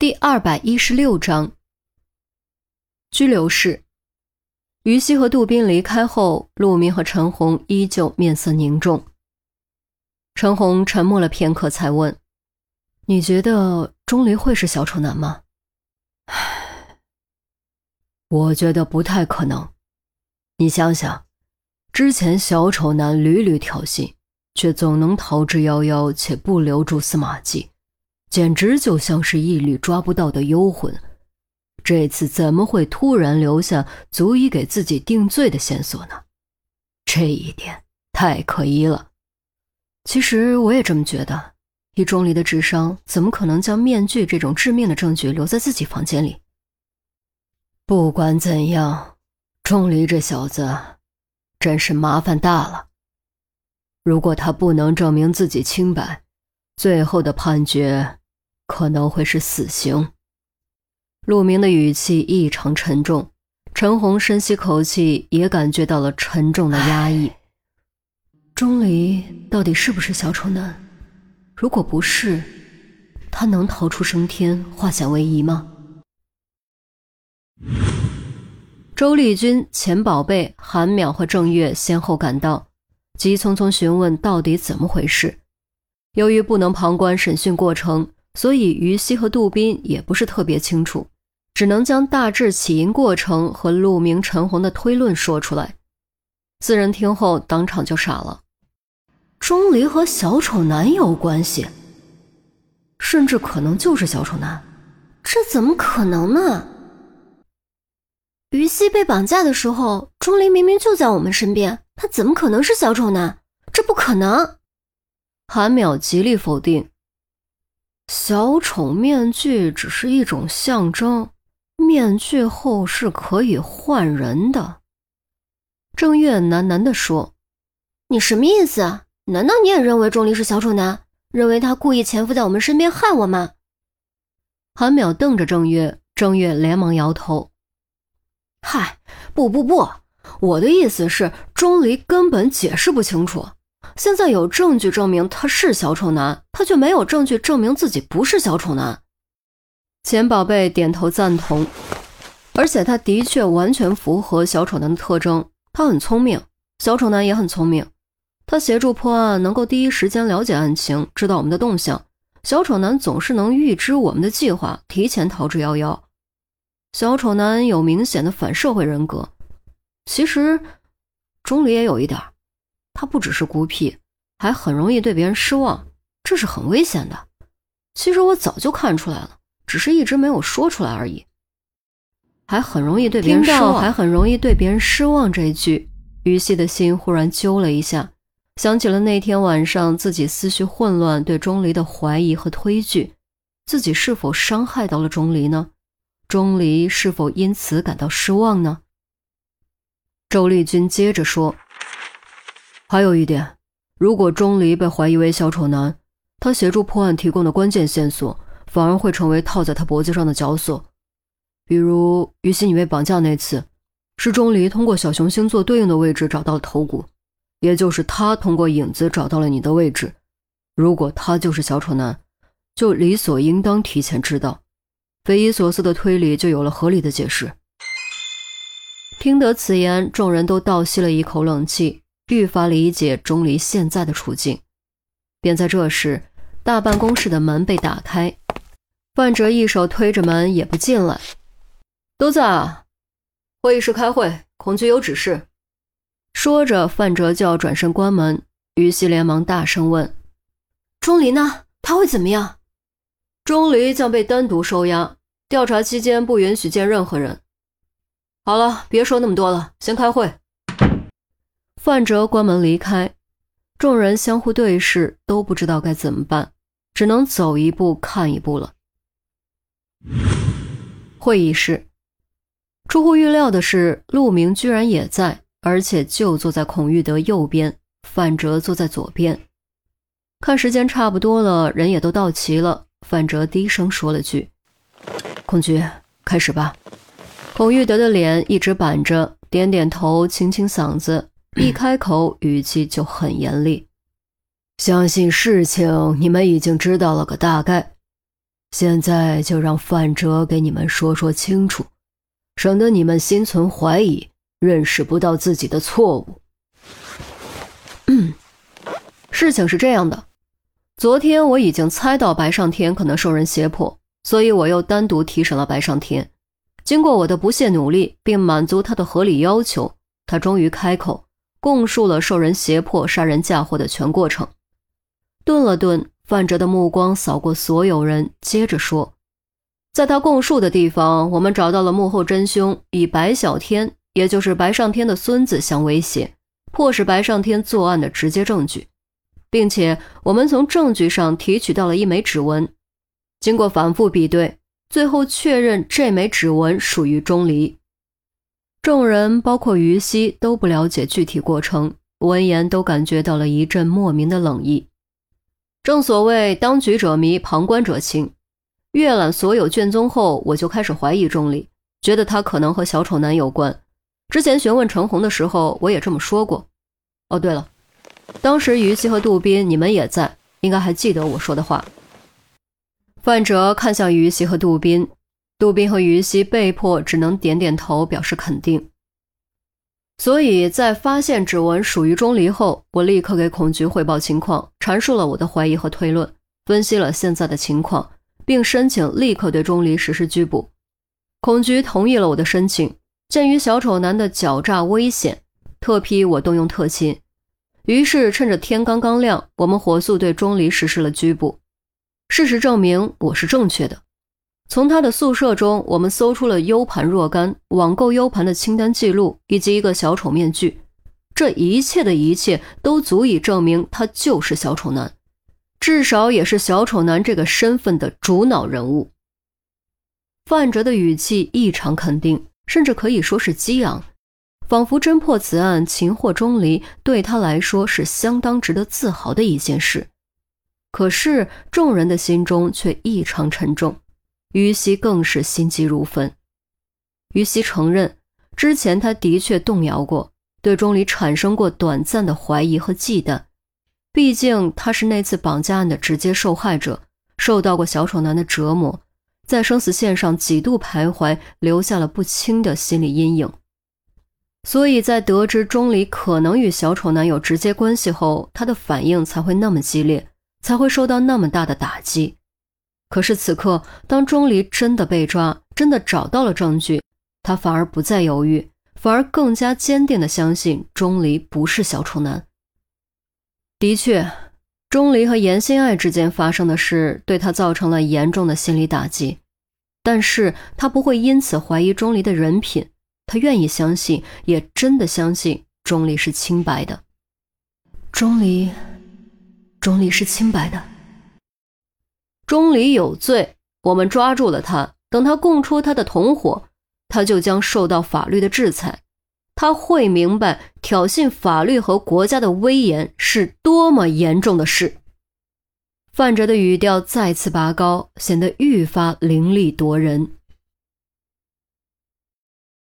第二百一十六章拘留室。于西和杜宾离开后，陆明和陈红依旧面色凝重。陈红沉默了片刻，才问：“你觉得钟离会是小丑男吗？”“唉，我觉得不太可能。你想想，之前小丑男屡屡挑衅，却总能逃之夭夭，且不留蛛丝马迹。”简直就像是一缕抓不到的幽魂，这次怎么会突然留下足以给自己定罪的线索呢？这一点太可疑了。其实我也这么觉得，以钟离的智商，怎么可能将面具这种致命的证据留在自己房间里？不管怎样，钟离这小子真是麻烦大了。如果他不能证明自己清白，最后的判决。可能会是死刑。陆明的语气异常沉重，陈红深吸口气，也感觉到了沉重的压抑。钟离到底是不是小丑男？如果不是，他能逃出升天，化险为夷吗？周丽君、钱宝贝、韩淼和郑月先后赶到，急匆匆询问到底怎么回事。由于不能旁观审讯过程。所以，于西和杜宾也不是特别清楚，只能将大致起因过程和陆明、陈红的推论说出来。四人听后当场就傻了：钟离和小丑男有关系，甚至可能就是小丑男，这怎么可能呢？于西被绑架的时候，钟离明明就在我们身边，他怎么可能是小丑男？这不可能！韩淼极力否定。小丑面具只是一种象征，面具后是可以换人的。郑月喃喃地说：“你什么意思？难道你也认为钟离是小丑男？认为他故意潜伏在我们身边害我吗？”韩淼瞪着郑月，郑月连忙摇头：“嗨，不不不，我的意思是，钟离根本解释不清楚。”现在有证据证明他是小丑男，他却没有证据证明自己不是小丑男。钱宝贝点头赞同，而且他的确完全符合小丑男的特征。他很聪明，小丑男也很聪明。他协助破案，能够第一时间了解案情，知道我们的动向。小丑男总是能预知我们的计划，提前逃之夭夭。小丑男有明显的反社会人格。其实，钟离也有一点。他不只是孤僻，还很容易对别人失望，这是很危险的。其实我早就看出来了，只是一直没有说出来而已。还很容易对别人失望，还很容易对别人失望。这一句，于西的心忽然揪了一下，想起了那天晚上自己思绪混乱，对钟离的怀疑和推拒，自己是否伤害到了钟离呢？钟离是否因此感到失望呢？周丽君接着说。还有一点，如果钟离被怀疑为小丑男，他协助破案提供的关键线索反而会成为套在他脖子上的绞索。比如于西你被绑架那次，是钟离通过小熊星座对应的位置找到了头骨，也就是他通过影子找到了你的位置。如果他就是小丑男，就理所应当提前知道，匪夷所思的推理就有了合理的解释。听得此言，众人都倒吸了一口冷气。愈发理解钟离现在的处境，便在这时，大办公室的门被打开，范哲一手推着门也不进来。都在啊，会议室开会，孔局有指示。说着，范哲就要转身关门，于西连忙大声问：“钟离呢？他会怎么样？”钟离将被单独收押，调查期间不允许见任何人。好了，别说那么多了，先开会。范哲关门离开，众人相互对视，都不知道该怎么办，只能走一步看一步了。会议室，出乎预料的是，陆明居然也在，而且就坐在孔玉德右边，范哲坐在左边。看时间差不多了，人也都到齐了，范哲低声说了句：“孔局，开始吧。”孔玉德的脸一直板着，点点头，清清嗓子。一开口，语气就很严厉。相信事情你们已经知道了个大概。现在就让范哲给你们说说清楚，省得你们心存怀疑，认识不到自己的错误。嗯，事情是这样的，昨天我已经猜到白上天可能受人胁迫，所以我又单独提审了白上天。经过我的不懈努力，并满足他的合理要求，他终于开口，供述了受人胁迫杀人嫁祸的全过程。顿了顿，范哲的目光扫过所有人，接着说：“在他供述的地方，我们找到了幕后真凶以白小天，也就是白上天的孙子相威胁，迫使白上天作案的直接证据，并且我们从证据上提取到了一枚指纹，经过反复比对。”最后确认这枚指纹属于钟离。众人包括于西都不了解具体过程，闻言都感觉到了一阵莫名的冷意。正所谓当局者迷，旁观者清。阅览所有卷宗后，我就开始怀疑钟离，觉得他可能和小丑男有关。之前询问陈红的时候，我也这么说过。哦，对了，当时于西和杜宾你们也在，应该还记得我说的话。范哲看向于西和杜宾，杜宾和于西被迫只能点点头表示肯定。所以在发现指纹属于钟离后，我立刻给孔局汇报情况，阐述了我的怀疑和推论，分析了现在的情况，并申请立刻对钟离实施拘捕。孔局同意了我的申请。鉴于小丑男的狡诈危险，特批我动用特勤。于是趁着天刚刚亮，我们火速对钟离实施了拘捕。事实证明我是正确的。从他的宿舍中，我们搜出了 U 盘若干、网购 U 盘的清单记录，以及一个小丑面具。这一切的一切都足以证明他就是小丑男，至少也是小丑男这个身份的主脑人物。范哲的语气异常肯定，甚至可以说是激昂，仿佛侦破此案、擒获钟离对他来说是相当值得自豪的一件事。可是众人的心中却异常沉重，于西更是心急如焚。于西承认，之前他的确动摇过，对钟离产生过短暂的怀疑和忌惮。毕竟他是那次绑架案的直接受害者，受到过小丑男的折磨，在生死线上几度徘徊，留下了不轻的心理阴影。所以在得知钟离可能与小丑男有直接关系后，他的反应才会那么激烈。才会受到那么大的打击。可是此刻，当钟离真的被抓，真的找到了证据，他反而不再犹豫，反而更加坚定地相信钟离不是小丑男。的确，钟离和严心爱之间发生的事对他造成了严重的心理打击，但是他不会因此怀疑钟离的人品，他愿意相信，也真的相信钟离是清白的。钟离。钟离是清白的。钟离有罪，我们抓住了他。等他供出他的同伙，他就将受到法律的制裁。他会明白挑衅法律和国家的威严是多么严重的事。范哲的语调再次拔高，显得愈发凌厉夺人。